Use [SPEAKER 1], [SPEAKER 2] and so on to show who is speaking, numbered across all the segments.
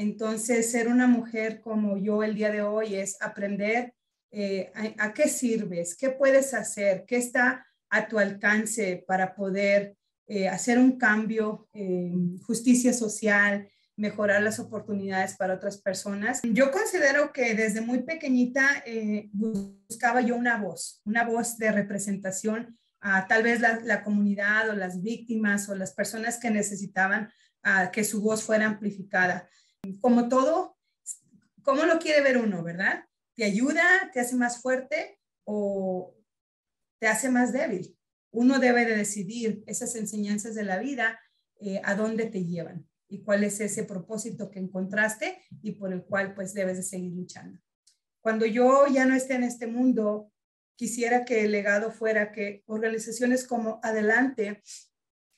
[SPEAKER 1] Entonces, ser una mujer como yo el día de hoy es aprender eh, a, qué sirves, qué puedes hacer, qué está a tu alcance para poder eh, hacer un cambio, justicia social, mejorar las oportunidades para otras personas. Yo considero que desde muy pequeñita eh, buscaba yo una voz, una voz de representación a tal vez la, comunidad o las víctimas o las personas que necesitaban que su voz fuera amplificada. Como todo, ¿cómo lo quiere ver uno, verdad? ¿Te ayuda, te hace más fuerte o te hace más débil? Uno debe de decidir esas enseñanzas de la vida eh, a dónde te llevan y cuál es ese propósito que encontraste y por el cual pues debes de seguir luchando. Cuando yo ya no esté en este mundo, quisiera que el legado fuera que organizaciones como Adelante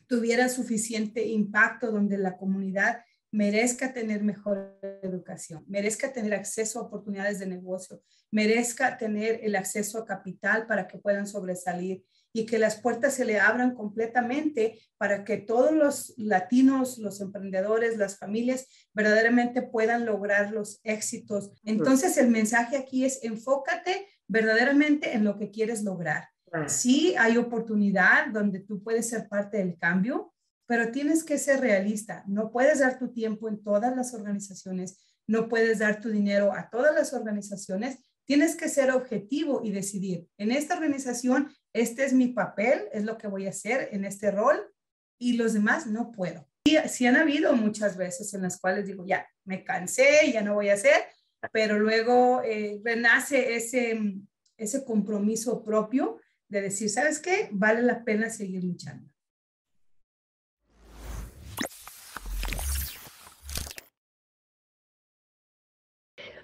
[SPEAKER 1] tuvieran suficiente impacto donde la comunidad merezca tener mejor educación, merezca tener acceso a oportunidades de negocio, merezca tener el acceso a capital para que puedan sobresalir y que las puertas se le abran completamente para que todos los latinos, los emprendedores, las familias verdaderamente puedan lograr los éxitos. Entonces el mensaje aquí es enfócate verdaderamente en lo que quieres lograr. Sí hay oportunidad donde tú puedes ser parte del cambio, pero tienes que ser realista. No puedes dar tu tiempo en todas las organizaciones, no puedes dar tu dinero a todas las organizaciones. Tienes que ser objetivo y decidir, en esta organización, este es mi papel, es lo que voy a hacer en este rol y los demás no puedo. Y sí han habido muchas veces en las cuales digo, ya, me cansé, ya no voy a hacer, pero luego eh, renace ese, ese compromiso propio de decir, ¿sabes qué? Vale la pena seguir luchando.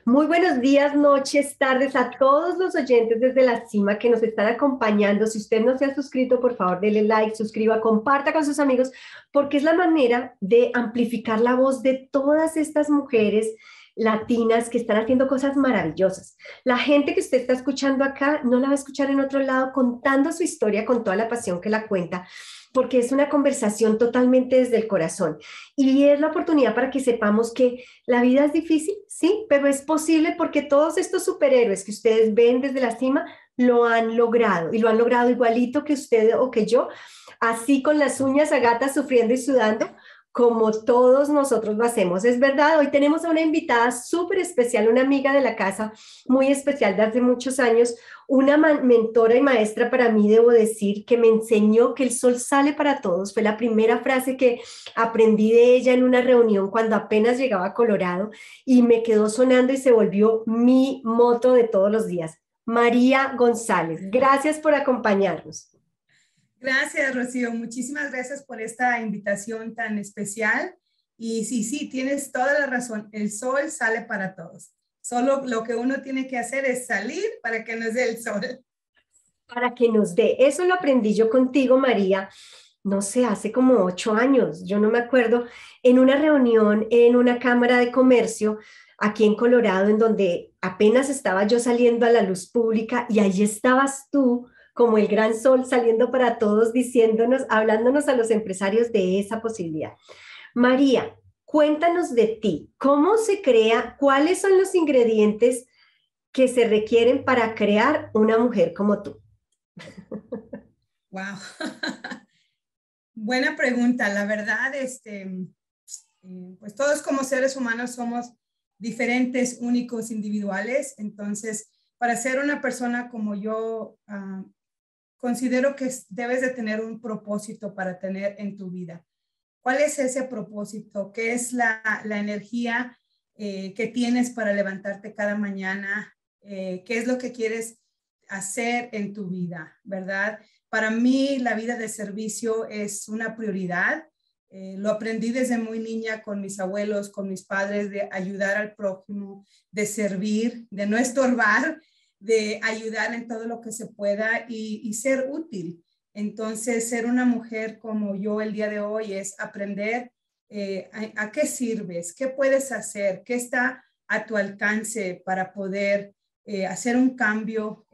[SPEAKER 2] Muy buenos días, noches, tardes a todos los oyentes desde la cima que nos están acompañando. Si usted no se ha suscrito, por favor, dele like, suscriba, comparta con sus amigos, porque es la manera de amplificar la voz de todas estas mujeres latinas que están haciendo cosas maravillosas. La gente que usted está escuchando acá no la va a escuchar en otro lado contando su historia con toda la pasión que la cuenta porque es una conversación totalmente desde el corazón. Y es la oportunidad para que sepamos que la vida es difícil, sí, pero es posible porque todos estos superhéroes que ustedes ven desde la cima lo han logrado y lo han logrado igualito que usted o que yo, así con las uñas a gata sufriendo y sudando, como todos nosotros lo hacemos. Es verdad, hoy tenemos a una invitada súper especial, una amiga de la casa, muy especial de hace muchos años, una mentora y maestra para mí, debo decir, que me enseñó que el sol sale para todos. Fue la primera frase que aprendí de ella en una reunión cuando apenas llegaba a Colorado y me quedó sonando y se volvió mi moto de todos los días. María González, gracias por acompañarnos.
[SPEAKER 1] Gracias, Rocío. Muchísimas gracias por esta invitación tan especial. Y sí, sí, tienes toda la razón. El sol sale para todos. Solo lo que uno tiene que hacer es salir para que nos dé el sol.
[SPEAKER 2] Para que nos dé. Eso lo aprendí yo contigo, María. No sé, hace como ocho años, yo no me acuerdo, en una reunión en una cámara de comercio aquí en Colorado, en donde apenas estaba yo saliendo a la luz pública y allí estabas tú como el gran sol saliendo para todos, diciéndonos, hablándonos a los empresarios de esa posibilidad. María, cuéntanos de ti, ¿cómo se crea? ¿Cuáles son los ingredientes que se requieren para crear una mujer como tú?
[SPEAKER 1] Wow. Buena pregunta. La verdad, este, eh, pues todos como seres humanos somos diferentes, únicos, individuales. Entonces, para ser una persona como yo, ah, considero que debes de tener un propósito para tener en tu vida. ¿Cuál es ese propósito? ¿Qué es la, energía eh, que tienes para levantarte cada mañana? Eh, ¿Qué es lo que quieres hacer en tu vida? ¿Verdad? Para mí la vida de servicio es una prioridad. Eh, lo aprendí desde muy niña con mis abuelos, con mis padres, de ayudar al prójimo, de servir, de no estorbar de ayudar en todo lo que se pueda y, ser útil. Entonces, ser una mujer como yo el día de hoy es aprender eh, a, qué sirves, qué puedes hacer, qué está a tu alcance para poder eh, hacer un cambio,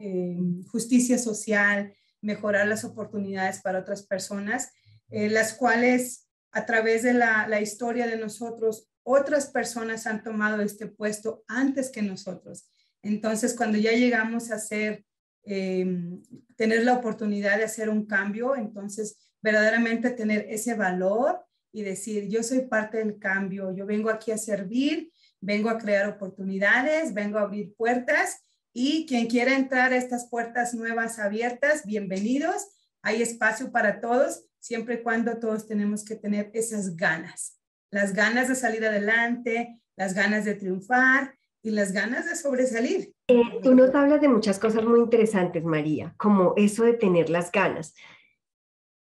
[SPEAKER 1] justicia social, mejorar las oportunidades para otras personas, eh, las cuales a través de la historia de nosotros otras personas han tomado este puesto antes que nosotros. Entonces, cuando ya llegamos a hacer, em, tener la oportunidad de hacer un cambio, entonces verdaderamente tener ese valor y decir, yo soy parte del cambio, yo vengo aquí a servir, vengo a crear oportunidades, vengo a abrir puertas y quien quiera entrar a estas puertas nuevas abiertas, bienvenidos. Hay espacio para todos, siempre y cuando todos tenemos que tener esas ganas, las ganas de salir adelante, las ganas de triunfar y las ganas de sobresalir.
[SPEAKER 2] Eh, tú nos hablas de muchas cosas muy interesantes, María, como eso de tener las ganas.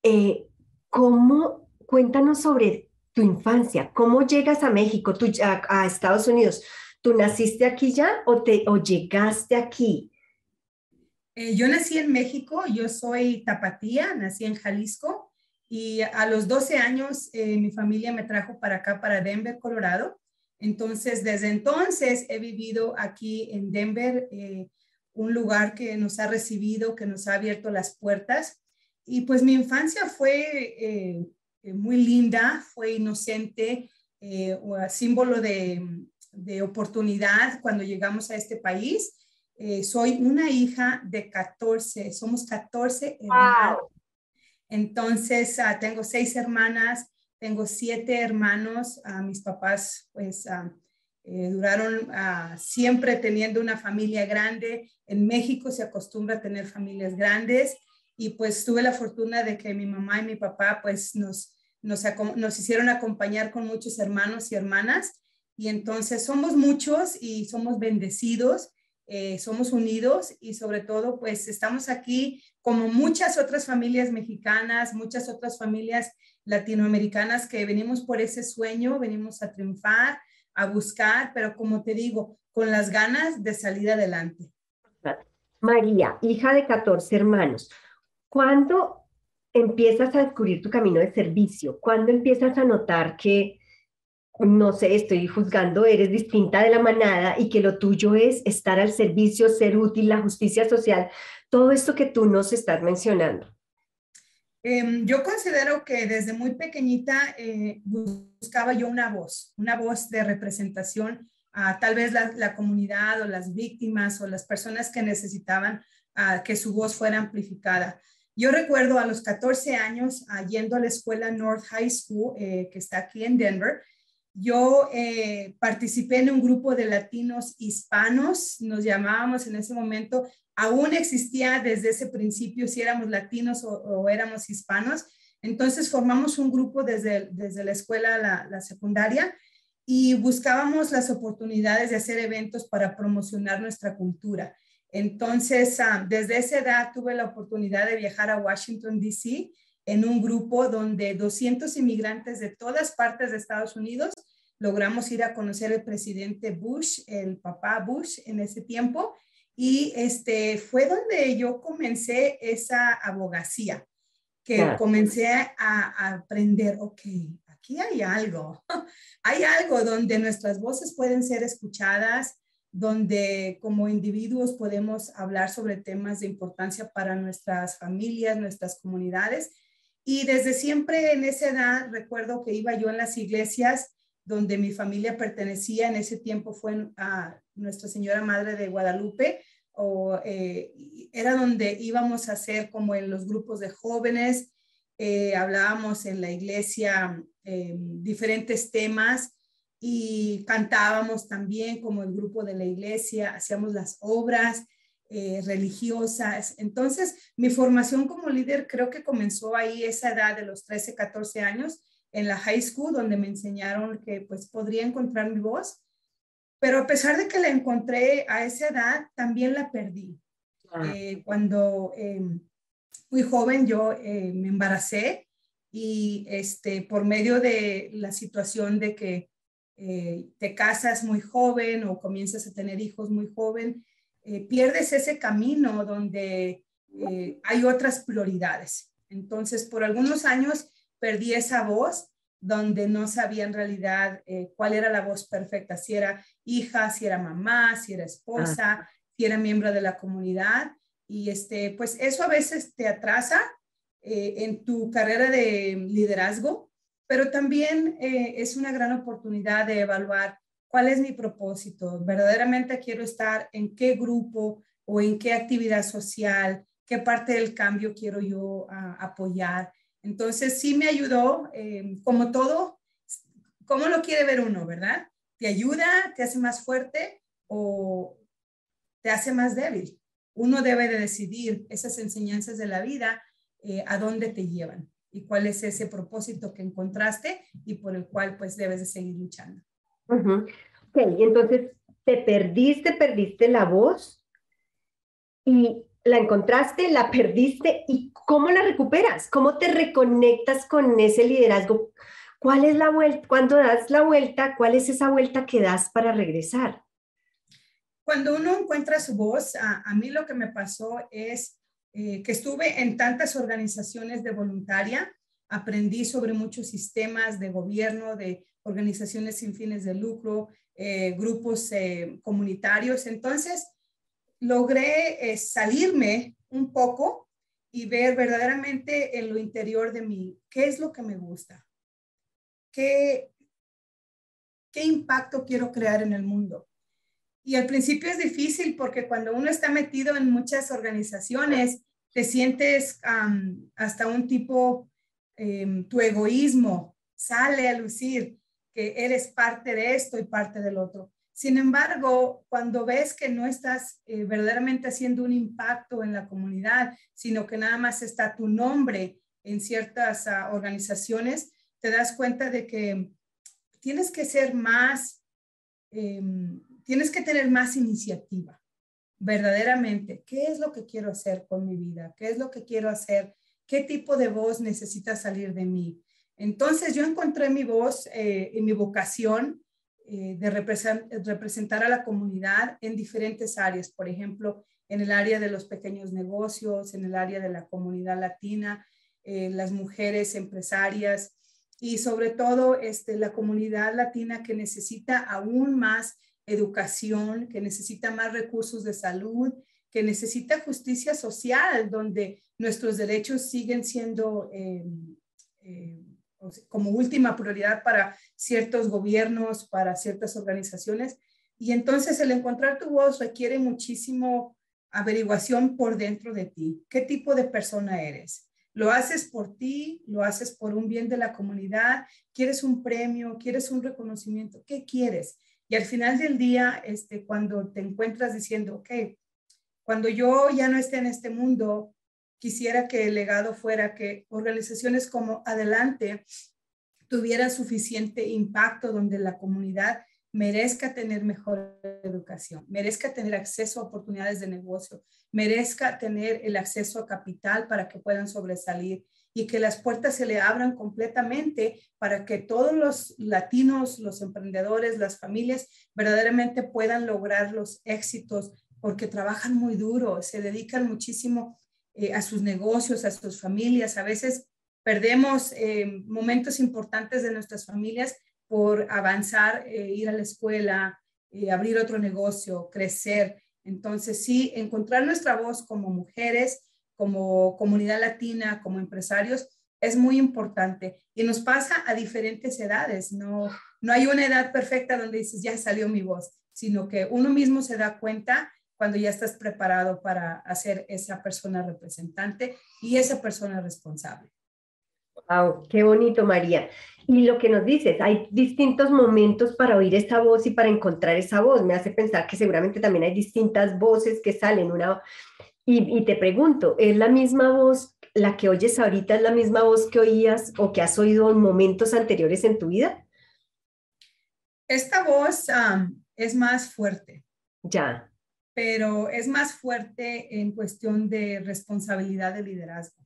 [SPEAKER 2] Eh, ¿Cómo, cuéntanos sobre tu infancia? ¿Cómo llegas a México, tú, a, a Estados Unidos? ¿Tú naciste aquí ya o, te, o llegaste aquí?
[SPEAKER 1] Eh, yo nací en México, yo soy tapatía, nací en Jalisco y a los 12 años eh, mi familia me trajo para acá, para Denver, Colorado. Entonces, desde entonces he vivido aquí en Denver, eh, un lugar que nos ha recibido, que nos ha abierto las puertas. Y pues mi infancia fue muy linda, fue inocente, símbolo de, de oportunidad cuando llegamos a este país. Eh, soy una hija de 14, somos 14 hermanos. Entonces, ah, tengo seis hermanas, tengo siete hermanos. Uh, mis papás, pues, ah, eh, duraron siempre teniendo una familia grande. En México se acostumbra a tener familias grandes y pues tuve la fortuna de que mi mamá y mi papá, pues, nos, nos, nos hicieron acompañar con muchos hermanos y hermanas. Y entonces somos muchos y somos bendecidos eh, somos unidos y sobre todo pues estamos aquí como muchas otras familias mexicanas, muchas otras familias latinoamericanas que venimos por ese sueño, venimos a triunfar, a buscar, pero como te digo, con las ganas de salir adelante.
[SPEAKER 2] María, hija de 14 hermanos, ¿cuándo empiezas a descubrir tu camino de servicio? ¿Cuándo empiezas a notar que no sé, estoy juzgando, eres distinta de la manada y que lo tuyo es estar al servicio, ser útil, la justicia social, todo esto que tú nos estás mencionando.
[SPEAKER 1] Em, yo considero que desde muy pequeñita eh, buscaba yo una voz, una voz de representación a tal vez la, comunidad o las víctimas o las personas que necesitaban que su voz fuera amplificada. Yo recuerdo a los 14 años yendo a la escuela North High School, eh, que está aquí en Denver, yo eh, participé en un grupo de latinos hispanos, nos llamábamos en ese momento, aún existía desde ese principio si éramos latinos o, éramos hispanos. Entonces formamos un grupo desde, desde la escuela, la, la secundaria, y buscábamos las oportunidades de hacer eventos para promocionar nuestra cultura. Entonces, ah, desde esa edad tuve la oportunidad de viajar a Washington, D.C en un grupo donde 200 inmigrantes de todas partes de Estados Unidos logramos ir a conocer al presidente Bush, el papá Bush en ese tiempo, y este fue donde yo comencé esa abogacía, que comencé a, aprender, ok, aquí hay algo, hay algo donde nuestras voces pueden ser escuchadas, donde como individuos podemos hablar sobre temas de importancia para nuestras familias, nuestras comunidades. Y desde siempre en esa edad recuerdo que iba yo en las iglesias donde mi familia pertenecía, en ese tiempo fue a Nuestra Señora Madre de Guadalupe, o eh, era donde íbamos a hacer como en los grupos de jóvenes, eh, hablábamos en la iglesia eh, diferentes temas y cantábamos también como el grupo de la iglesia, hacíamos las obras eh, religiosas. Entonces, mi formación como líder creo que comenzó ahí esa edad de los 13, 14 años en la high school, donde me enseñaron que pues podría encontrar mi voz. Pero a pesar de que la encontré a esa edad, también la perdí. Eh, cuando eh, fui joven, yo me embaracé y este, por medio de la situación de que te casas muy joven o comienzas a tener hijos muy joven, eh, pierdes ese camino donde eh, hay otras prioridades. Entonces, por algunos años perdí esa voz donde no sabía en realidad eh, cuál era la voz perfecta, si era hija, si era mamá, si era esposa, ah. si era miembro de la comunidad. Y este, pues eso a veces te atrasa en tu carrera de liderazgo pero también eh, es una gran oportunidad de evaluar cuál es mi propósito, verdaderamente quiero estar en qué grupo o en qué actividad social, qué parte del cambio quiero yo ah, apoyar. Entonces sí me ayudó, eh, como todo, ¿cómo lo quiere ver uno, verdad? ¿Te ayuda, te hace más fuerte o te hace más débil? Uno debe de decidir esas enseñanzas de la vida, eh, a dónde te llevan y cuál es ese propósito que encontraste y por el cual pues debes de seguir luchando.
[SPEAKER 2] Ok, y entonces te perdiste, perdiste la voz y la encontraste, la perdiste y cómo la recuperas, cómo te reconectas con ese liderazgo. ¿Cuál es la vuelta? Cuando das la vuelta, ¿cuál es esa vuelta que das para regresar?
[SPEAKER 1] Cuando uno encuentra su voz, a, mí lo que me pasó es eh, que estuve en tantas organizaciones de voluntaria, aprendí sobre muchos sistemas de gobierno, de organizaciones sin fines de lucro, eh, grupos eh, comunitarios. Entonces, logré eh, salirme un poco y ver verdaderamente en lo interior de mí qué es lo que me gusta, qué, qué impacto quiero crear en el mundo. Y al principio es difícil porque cuando uno está metido en muchas organizaciones, te sientes hasta un tipo, em, tu egoísmo sale a lucir que eres parte de esto y parte del otro. Sin embargo, cuando ves que no estás eh, verdaderamente haciendo un impacto en la comunidad, sino que nada más está tu nombre en ciertas ah, organizaciones, te das cuenta de que tienes que ser más, em, tienes que tener más iniciativa, verdaderamente. ¿Qué es lo que quiero hacer con mi vida? ¿Qué es lo que quiero hacer? ¿Qué tipo de voz necesita salir de mí? Entonces yo encontré mi voz eh, y mi vocación eh, de representar a la comunidad en diferentes áreas, por ejemplo, en el área de los pequeños negocios, en el área de la comunidad latina, eh, las mujeres empresarias y sobre todo este, la comunidad latina que necesita aún más educación, que necesita más recursos de salud, que necesita justicia social, donde nuestros derechos siguen siendo como última prioridad para ciertos gobiernos, para ciertas organizaciones. Y entonces el encontrar tu voz requiere muchísimo averiguación por dentro de ti. ¿Qué tipo de persona eres? ¿Lo haces por ti? ¿Lo haces por un bien de la comunidad? ¿Quieres un premio? ¿Quieres un reconocimiento? ¿Qué quieres? Y al final del día, este, cuando te encuentras diciendo, ok, cuando yo ya no esté en este mundo, quisiera que el legado fuera que organizaciones como Adelante tuvieran suficiente impacto donde la comunidad merezca tener mejor educación, merezca tener acceso a oportunidades de negocio, merezca tener el acceso a capital para que puedan sobresalir y que las puertas se le abran completamente para que todos los latinos, los emprendedores, las familias verdaderamente puedan lograr los éxitos porque trabajan muy duro, se dedican muchísimo eh, a sus negocios, a sus familias. A veces perdemos eh, momentos importantes de nuestras familias por avanzar, eh, ir a la escuela, abrir otro negocio, crecer. Entonces, sí, encontrar nuestra voz como mujeres, como comunidad latina, como empresarios, es muy importante y nos pasa a diferentes edades. No, no hay una edad perfecta donde dices, ya salió mi voz, sino que uno mismo se da cuenta cuando ya estás preparado para hacer esa persona representante y esa persona responsable.
[SPEAKER 2] Wow, qué bonito, María. Y lo que nos dices, hay distintos momentos para oír esta voz y para encontrar esa voz. Me hace pensar que seguramente también hay distintas voces que salen. Una... Y, y te pregunto, ¿es la misma voz, la que oyes ahorita, es la misma voz que oías o que has oído en momentos anteriores en tu vida?
[SPEAKER 1] Esta voz es más fuerte.
[SPEAKER 2] Ya
[SPEAKER 1] pero es más fuerte en cuestión de responsabilidad de liderazgo.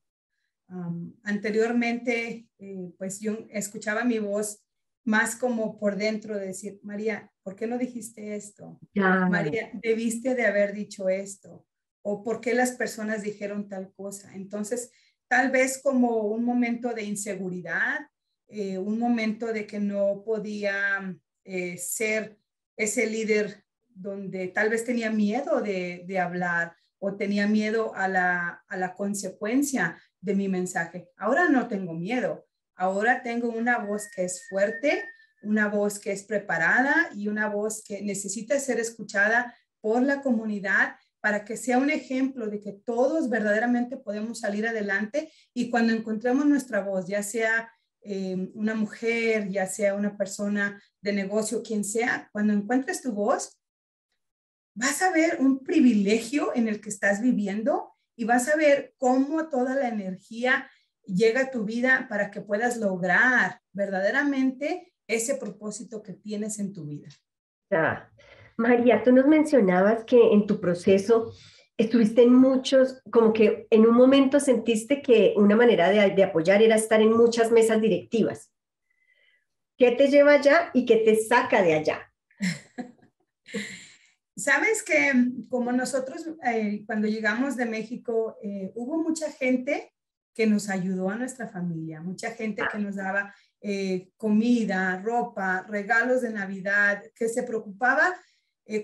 [SPEAKER 1] anteriormente, eh, pues yo escuchaba mi voz más como por dentro de decir, María, ¿por qué no dijiste esto? María, debiste de haber dicho esto. O por qué las personas dijeron tal cosa. Entonces, tal vez como un momento de inseguridad, eh, un momento de que no podía eh, ser ese líder donde tal vez tenía miedo de, hablar o tenía miedo a la, consecuencia de mi mensaje. Ahora no tengo miedo. Ahora tengo una voz que es fuerte, una voz que es preparada y una voz que necesita ser escuchada por la comunidad para que sea un ejemplo de que todos verdaderamente podemos salir adelante y cuando encontremos nuestra voz, ya sea eh, una mujer, ya sea una persona de negocio, quien sea, cuando encuentres tu voz, vas a ver un privilegio en el que estás viviendo y vas a ver cómo toda la energía llega a tu vida para que puedas lograr verdaderamente ese propósito que tienes en tu vida.
[SPEAKER 2] Ya. María, tú nos mencionabas que en tu proceso estuviste en muchos, como que en un momento sentiste que una manera de, de, apoyar era estar en muchas mesas directivas. ¿Qué te lleva allá y qué te saca de allá?
[SPEAKER 1] Sabes que como nosotros eh, cuando llegamos de México, eh, hubo mucha gente que nos ayudó a nuestra familia, mucha gente que nos daba eh, comida, ropa, regalos de Navidad, que se preocupaba,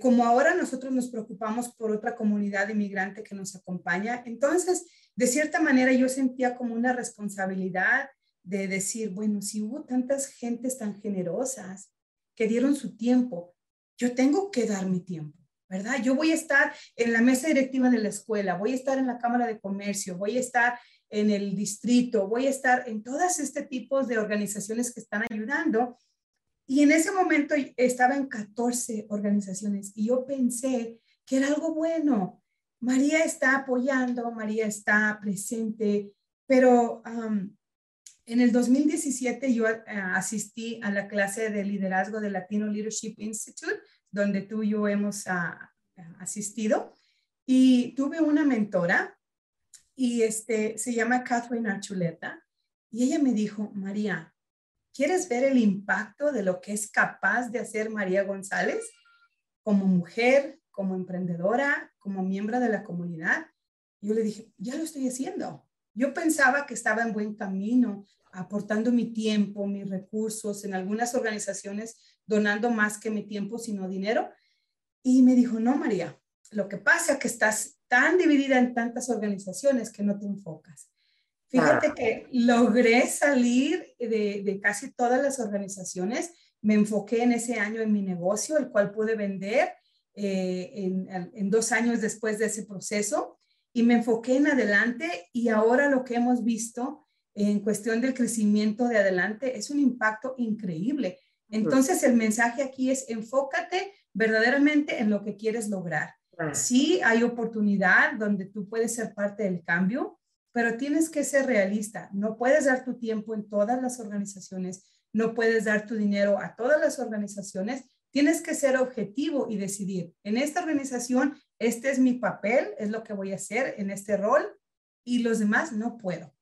[SPEAKER 1] como ahora nosotros nos preocupamos por otra comunidad inmigrante que nos acompaña. Entonces, de cierta manera yo sentía como una responsabilidad de decir, bueno, si hubo tantas gentes tan generosas que dieron su tiempo, yo tengo que dar mi tiempo. ¿Verdad? Yo voy a estar en la mesa directiva de la escuela, voy a estar en la Cámara de Comercio, voy a estar en el distrito, voy a estar en todas este tipos de organizaciones que están ayudando. Y en ese momento estaba en 14 organizaciones y yo pensé que era algo bueno. María está apoyando, María está presente, pero en el 2017 yo eh, asistí a la clase de liderazgo de Latino Leadership Institute, donde tú y yo hemos ah, asistido, y tuve una mentora y este, se llama Catherine Archuleta, y ella me dijo, María, ¿quieres ver el impacto de lo que es capaz de hacer María González como mujer, como emprendedora, como miembro de la comunidad? yo le dije, ya lo estoy haciendo. Yo pensaba que estaba en buen camino, aportando mi tiempo, mis recursos, en algunas organizaciones donando más que mi tiempo, sino dinero. Y me dijo, no, María, lo que pasa es que estás tan dividida en tantas organizaciones que no te enfocas. Fíjate ah. que logré salir de, casi todas las organizaciones. Me enfoqué en ese año en mi negocio, el cual pude vender eh, en, en, dos años después de ese proceso. Y me enfoqué en adelante y ahora lo que hemos visto en cuestión del crecimiento de adelante es un impacto increíble. Entonces el mensaje aquí es enfócate verdaderamente en lo que quieres lograr. Sí hay oportunidad donde tú puedes ser parte del cambio, pero tienes que ser realista. No puedes dar tu tiempo en todas las organizaciones, no puedes dar tu dinero a todas las organizaciones. Tienes que ser objetivo y decidir, en esta organización, este es mi papel, es lo que voy a hacer en este rol y los demás no puedo.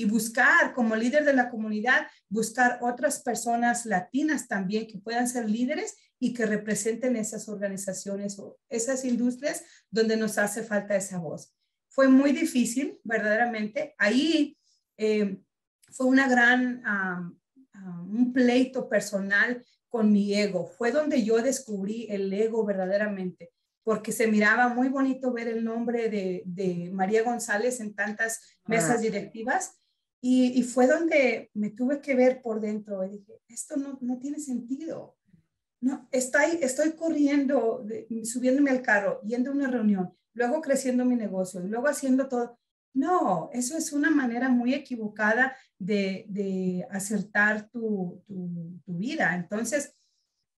[SPEAKER 1] Y buscar como líder de la comunidad, buscar otras personas latinas también que puedan ser líderes y que representen esas organizaciones o esas industrias donde nos hace falta esa voz. Fue muy difícil, verdaderamente. Ahí eh, fue una gran, un pleito personal con mi ego. Fue donde yo descubrí el ego verdaderamente, porque se miraba muy bonito ver el nombre de, de María González en tantas mesas ah. directivas. Y, fue donde me tuve que ver por dentro y dije, esto no, no tiene sentido no, estoy, estoy corriendo, subiéndome al carro, yendo a una reunión, luego creciendo mi negocio, luego haciendo todo. No, eso es una manera muy equivocada de, acertar tu, vida. Entonces,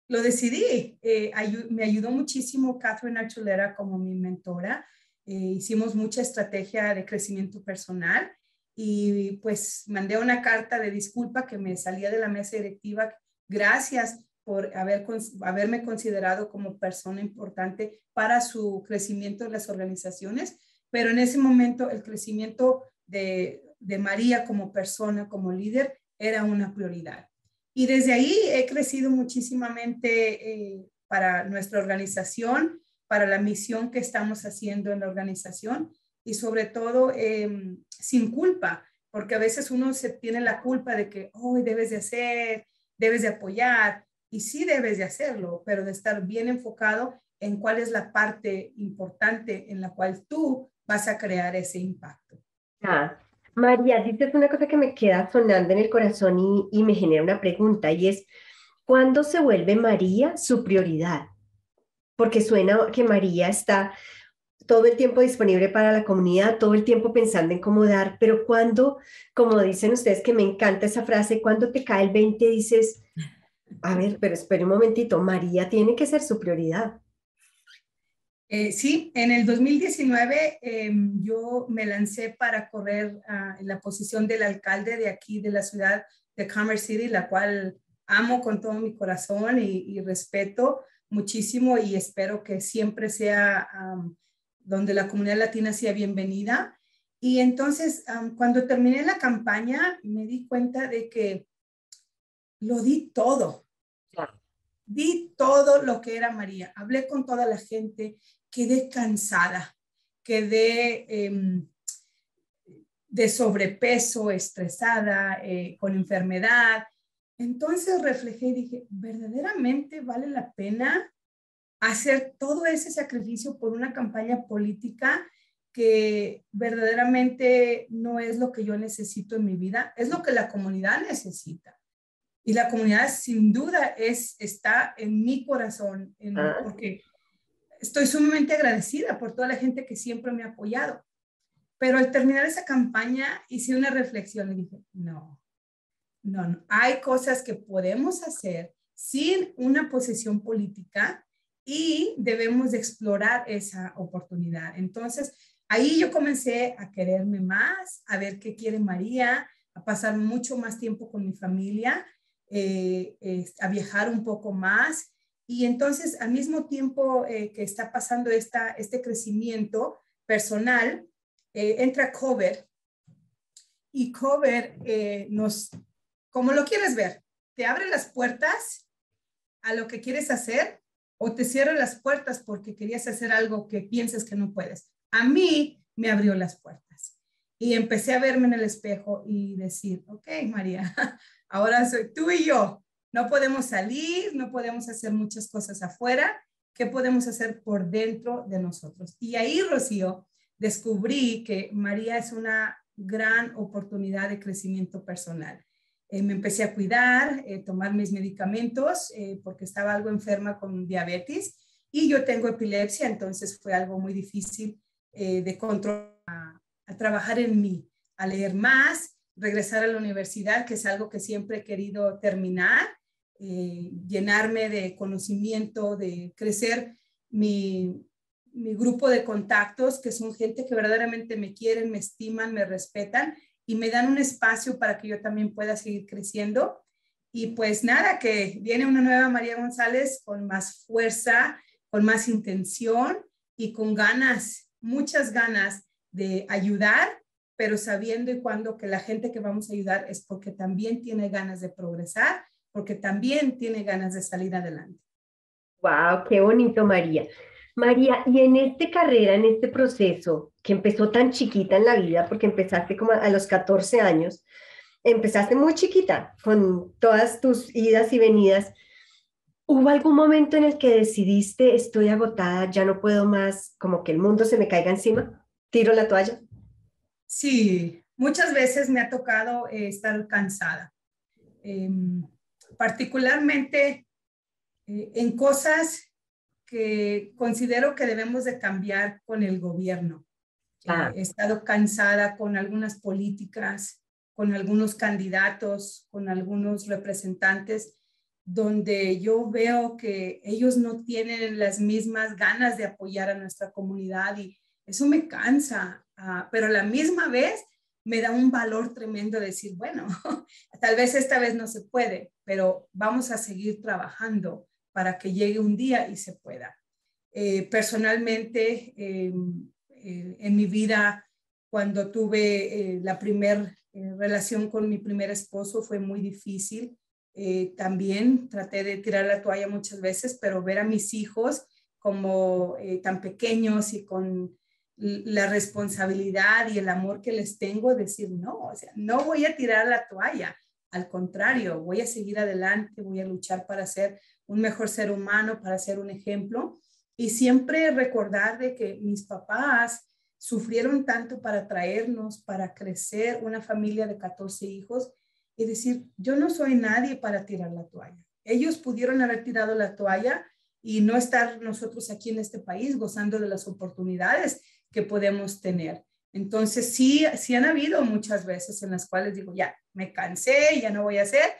[SPEAKER 1] lo decidí. Eh, me ayudó muchísimo Catherine Archulera como mi mentora. Eh, hicimos mucha estrategia de crecimiento personal y pues mandé una carta de disculpa que me salía de la mesa directiva. Gracias por haber, haberme considerado como persona importante para su crecimiento en las organizaciones, pero en ese momento el crecimiento de, de María como persona, como líder, era una prioridad. Y desde ahí he crecido muchísimamente eh, para nuestra organización, para la misión que estamos haciendo en la organización y sobre todo em, sin culpa, porque a veces uno se tiene la culpa de que hoy debes de hacer, debes de apoyar, y sí debes de hacerlo, pero de estar bien enfocado en cuál es la parte importante en la cual tú vas a crear ese impacto.
[SPEAKER 2] Ah, María, dices una cosa que me queda sonando en el corazón y, y me genera una pregunta y es, ¿cuándo se vuelve María su prioridad? Porque suena que María está todo el tiempo disponible para la comunidad, todo el tiempo pensando en cómo dar, pero cuando, como dicen ustedes, que me encanta esa frase, cuando te cae el 20 dices, a ver, pero espere un momentito, María tiene que ser su prioridad.
[SPEAKER 1] Eh, sí, en el 2019 em, yo me lancé para correr ah, en la posición del alcalde de aquí, de la ciudad de Commerce City, la cual amo con todo mi corazón y, respeto muchísimo y espero que siempre sea donde la comunidad latina sea bienvenida. Y entonces, cuando terminé la campaña, me di cuenta de que lo di todo. Di todo lo que era María. Hablé con toda la gente, quedé cansada, quedé em, de sobrepeso, estresada, eh, con enfermedad. Entonces reflejé y dije, ¿verdaderamente vale la pena hacer todo ese sacrificio por una campaña política que verdaderamente no es lo que yo necesito en mi vida? Es lo que la comunidad necesita. Y la comunidad sin duda es, está en mi corazón, ah. porque estoy sumamente agradecida por toda la gente que siempre me ha apoyado. Pero al terminar esa campaña hice una reflexión y dije, no, no, no, hay cosas que podemos hacer sin una posición política y debemos de explorar esa oportunidad. Entonces, ahí yo comencé a quererme más, a ver qué quiere María, a pasar mucho más tiempo con mi familia, eh, a viajar un poco más y entonces, al mismo tiempo eh, que está pasando esta, este crecimiento personal, eh, entra Cover y Cover nos, como lo quieres ver, te abre las puertas a lo que quieres hacer o te cierra las puertas porque querías hacer algo que piensas que no puedes. A mí me abrió las puertas y empecé a verme en el espejo y decir, ok, María, ahora soy tú y yo no podemos salir, no podemos hacer muchas cosas afuera. ¿Qué podemos hacer por dentro de nosotros? Y ahí, Rocío, descubrí que María es una gran oportunidad de crecimiento personal. Eh, me empecé a cuidar, eh, tomar mis medicamentos eh, porque estaba algo enferma con diabetes y yo tengo epilepsia, entonces fue algo muy difícil de controlar, a trabajar en mí, a leer más, regresar a la universidad, que es algo que siempre he querido terminar eh, llenarme de conocimiento, de crecer mi, mi grupo de contactos, que son gente que verdaderamente me quieren, me estiman, me respetan y me dan un espacio para que yo también pueda seguir creciendo. Y pues nada, que viene una nueva María González con más fuerza, con más intención y con ganas, muchas ganas de ayudar, pero sabiendo y cuando que la gente que vamos a ayudar es porque también tiene ganas de progresar porque también tiene ganas de salir adelante.
[SPEAKER 2] Wow, qué bonito, María. María, y en esta carrera, en este proceso que empezó tan chiquita en la vida, porque empezaste como a los 14 años, empezaste muy chiquita, con todas tus idas y venidas. ¿Hubo algún momento en el que decidiste, estoy agotada, ya no puedo más, como que el mundo se me caiga encima? ¿Tiro la toalla?
[SPEAKER 1] Sí, muchas veces me ha tocado eh, estar cansada. Em, particularmente eh, en cosas que considero que debemos de cambiar con el gobierno. Ah. he estado cansada con algunas políticas, con algunos candidatos, con algunos representantes, donde yo veo que ellos no tienen las mismas ganas de apoyar a nuestra comunidad y eso me cansa, ah, pero a la misma vez me da un valor tremendo decir, bueno, tal vez esta vez no se puede, pero vamos a seguir trabajando para que llegue un día y se pueda. Eh, personalmente, em, eh, en mi vida, cuando tuve eh, la primera relación con mi primer esposo, fue muy difícil. también traté de tirar la toalla muchas veces, pero ver a mis hijos como tan pequeños y con la responsabilidad y el amor que les tengo, decir, no, no voy a tirar la toalla, al contrario, voy a seguir adelante, voy a luchar para ser un mejor ser humano, para ser un ejemplo y siempre recordar de que mis papás sufrieron tanto para traernos, para crecer una familia de 14 hijos y decir, yo no soy nadie para tirar la toalla. Ellos pudieron haber tirado la toalla y no estar nosotros aquí en este país gozando de las oportunidades que podemos tener. Entonces, sí, sí han habido muchas veces en las cuales digo, ya, me cansé, ya no voy a hacer,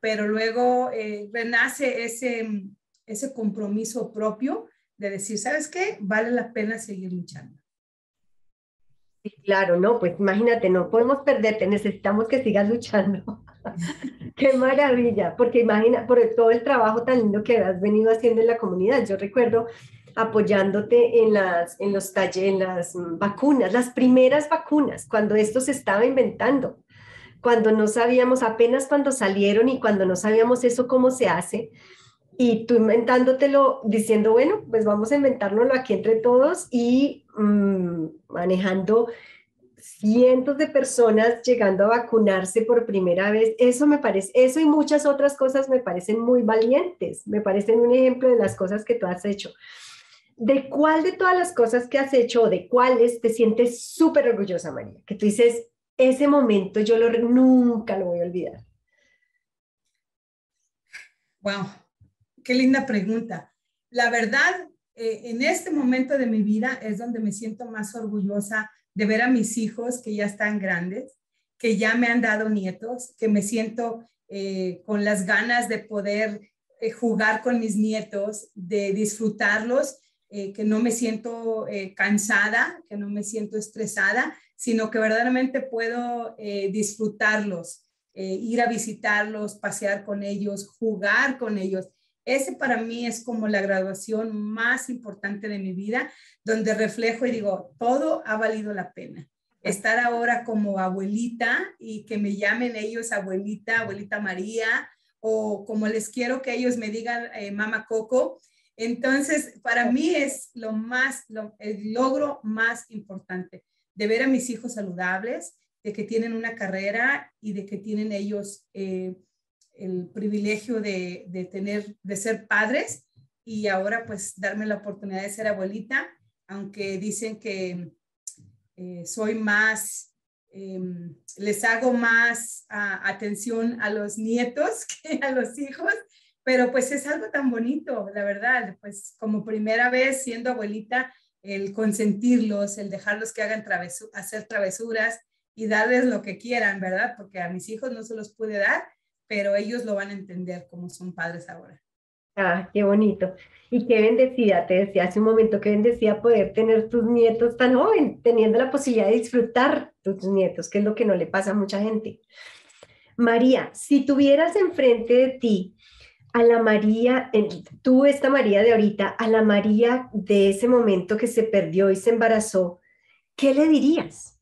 [SPEAKER 1] pero luego eh, renace ese, ese compromiso propio de decir, ¿sabes qué? Vale la pena seguir luchando.
[SPEAKER 2] Sí, claro, no, pues imagínate, no podemos perderte, necesitamos que sigas luchando. Qué maravilla, porque imagina, por todo el trabajo tan lindo que has venido haciendo en la comunidad. Yo recuerdo apoyándote en las, en los talleres, en las vacunas, las primeras vacunas, cuando esto se estaba inventando, cuando no sabíamos apenas cuando salieron y cuando no sabíamos eso cómo se hace. Y tú inventándotelo, diciendo, bueno, pues vamos a inventárnoslo aquí entre todos y mm, manejando cientos de personas llegando a vacunarse por primera vez, eso me parece, eso y muchas otras cosas me parecen muy valientes, me parecen un ejemplo de las cosas que tú has hecho. ¿De cuál de todas las cosas que has hecho o de cuáles te sientes súper orgullosa, María? Que tú dices, ese momento yo lo, nunca lo voy a olvidar.
[SPEAKER 1] Wow, qué linda pregunta. La verdad, eh, en este momento de mi vida es donde me siento más orgullosa de ver a mis hijos que ya están grandes, que ya me han dado nietos, que me siento eh, con las ganas de poder eh, jugar con mis nietos, de disfrutarlos, eh, que no me siento cansada, que no me siento estresada, sino que verdaderamente puedo disfrutarlos, ir a visitarlos, pasear con ellos, jugar con ellos. Ese para mí es como la graduación más importante de mi vida, donde reflejo y digo, todo ha valido la pena. Estar ahora como abuelita y que me llamen ellos abuelita, abuelita María, o como les quiero que ellos me digan eh, mamá Coco. Entonces, para mí es lo más, el logro más importante de ver a mis hijos saludables, de que tienen una carrera y de que tienen ellos eh, el privilegio de, de, tener, de ser padres y ahora pues darme la oportunidad de ser abuelita, aunque dicen que eh, soy más, em, les hago más atención a los nietos que a los hijos, pero pues es algo tan bonito, la verdad, pues como primera vez siendo abuelita, el consentirlos, el dejarlos que hagan travesu hacer travesuras y darles lo que quieran, ¿verdad? Porque a mis hijos no se los pude dar pero ellos lo van a entender como son padres ahora.
[SPEAKER 2] Ah, qué bonito. Y qué bendecida, te decía hace un momento, qué bendecida poder tener tus nietos tan joven, teniendo la posibilidad de disfrutar tus nietos, que es lo que no le pasa a mucha gente. María, si tuvieras enfrente de ti a la María, tú esta María de ahorita, a la María de ese momento que se perdió y se embarazó, ¿qué le dirías?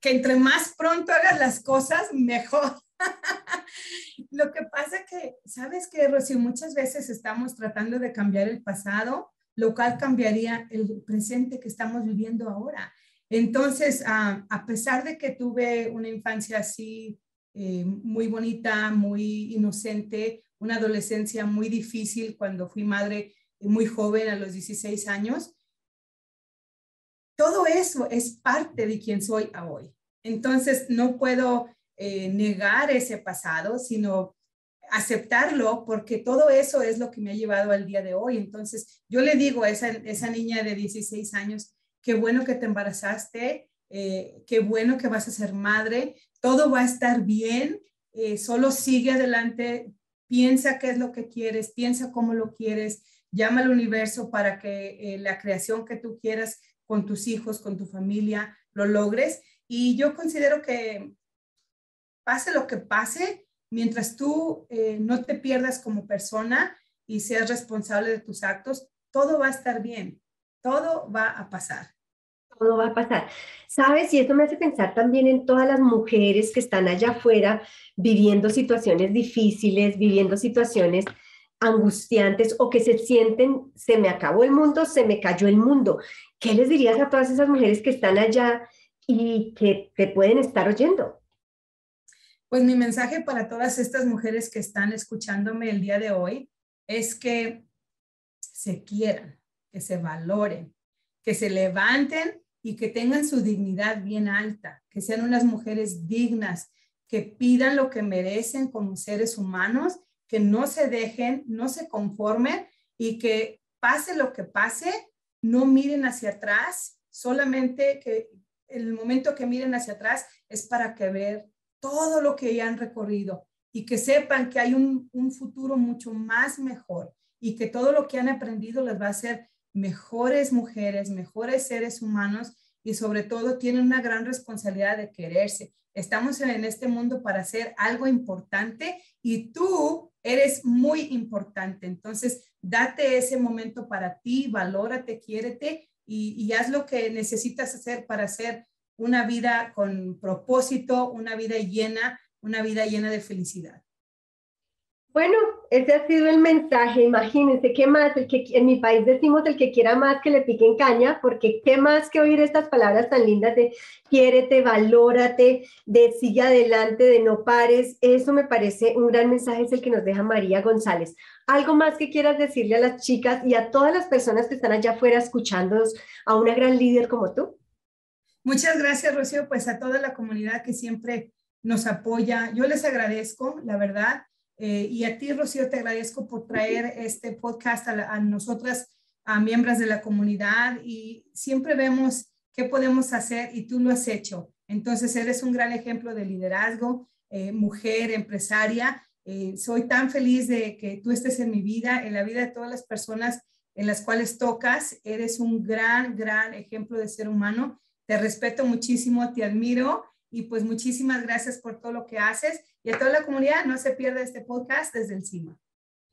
[SPEAKER 1] que entre más pronto hagas las cosas, mejor. Lo que pasa que, ¿sabes que Rocío? Muchas veces estamos tratando de cambiar el pasado, lo cual cambiaría el presente que estamos viviendo ahora. Entonces, a pesar de que tuve una infancia así eh, muy bonita, muy inocente, una adolescencia muy difícil cuando fui madre muy joven a los 16 años, todo eso es parte de quien soy hoy. Entonces, no puedo eh, negar ese pasado, sino aceptarlo porque todo eso es lo que me ha llevado al día de hoy. Entonces, yo le digo a esa, esa niña de 16 años, qué bueno que te embarazaste, eh, qué bueno que vas a ser madre, todo va a estar bien, eh, solo sigue adelante, piensa qué es lo que quieres, piensa cómo lo quieres, llama al universo para que la creación que tú quieras con tus hijos, con tu familia, lo logres. Y yo considero que pase lo que pase, mientras tú eh, no te pierdas como persona y seas responsable de tus actos, todo va a estar bien, todo va a pasar.
[SPEAKER 2] Todo va a pasar. ¿Sabes? Y esto me hace pensar también en todas las mujeres que están allá afuera viviendo situaciones difíciles, viviendo situaciones angustiantes o que se sienten, se me acabó el mundo, se me cayó el mundo. ¿Qué les dirías a todas esas mujeres que están allá y que te pueden estar oyendo?
[SPEAKER 1] Pues mi mensaje para todas estas mujeres que están escuchándome el día de hoy es que se quieran, que se valoren, que se levanten y que tengan su dignidad bien alta, que sean unas mujeres dignas, que pidan lo que merecen como seres humanos, que no se dejen, no se conformen y que pase lo que pase, no miren hacia atrás, solamente que el momento que miren hacia atrás es para que ver todo lo que ya han recorrido y que sepan que hay un, un futuro mucho más mejor y que todo lo que han aprendido les va a hacer mejores mujeres, mejores seres humanos y sobre todo tienen una gran responsabilidad de quererse. Estamos en este mundo para hacer algo importante y tú eres muy importante. Entonces, date ese momento para ti, valórate, quiérete y, y haz lo que necesitas hacer para hacer una vida con propósito, una vida llena, una vida llena de felicidad.
[SPEAKER 2] Bueno, ese ha sido el mensaje. Imagínense, ¿qué más? El que, en mi país decimos el que quiera más que le piquen caña, porque qué más que oír estas palabras tan lindas de quiérete, valórate, de sigue adelante, de no pares. Eso me parece un gran mensaje, es el que nos deja María González. ¿Algo más que quieras decirle a las chicas y a todas las personas que están allá afuera escuchándonos, a una gran líder como tú?
[SPEAKER 1] Muchas gracias, Rocío, pues a toda la comunidad que siempre nos apoya. Yo les agradezco, la verdad eh, y a ti, Rocío, te agradezco por traer este podcast a, nosotras, a miembros de la comunidad y siempre vemos qué podemos hacer y tú lo has hecho. Entonces, eres un gran ejemplo de liderazgo, eh, mujer, empresaria. Eh, soy tan feliz de que tú estés en mi vida, en la vida de todas las personas en las cuales tocas. Eres un gran, gran ejemplo de ser humano. Te respeto muchísimo, te admiro y pues muchísimas gracias por todo lo que haces y toda la comunidad. No se pierda este podcast desde encima.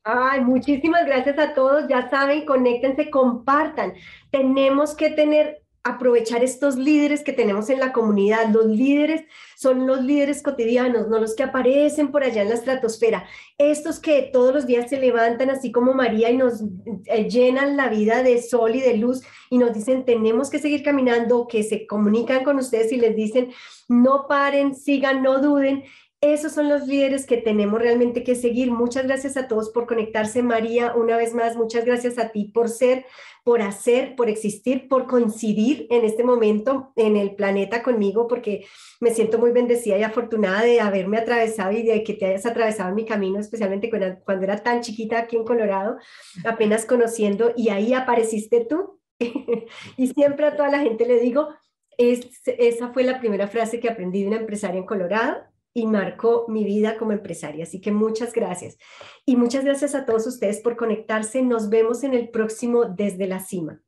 [SPEAKER 2] Ay, muchísimas gracias a todos. Ya saben, conéctense, compartan. Tenemos que tener aprovechar estos líderes que tenemos en la comunidad. Los líderes son los líderes cotidianos, no los que aparecen por allá en la estratosfera. Estos que todos los días se levantan así como María y nos eh, llenan la vida de sol y de luz y nos dicen, tenemos que seguir caminando, que se comunican con ustedes y les dicen, no paren, sigan, no duden. Esos son los líderes que tenemos realmente que seguir. Muchas gracias a todos por conectarse, María. Una vez más, muchas gracias a ti por ser, por hacer, por existir, por coincidir en este momento en el planeta conmigo, porque me siento muy bendecida y afortunada de haberme atravesado y de que te hayas atravesado en mi camino, especialmente cuando, era tan chiquita aquí en Colorado, apenas conociendo, y ahí apareciste tú. y siempre a toda la gente le digo, es, esa fue la primera frase que aprendí de una empresaria en Colorado y marcó mi vida como empresaria. Así que muchas gracias. Y muchas gracias a todos ustedes por conectarse. Nos vemos en el próximo Desde la Cima.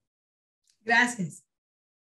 [SPEAKER 1] Gracias.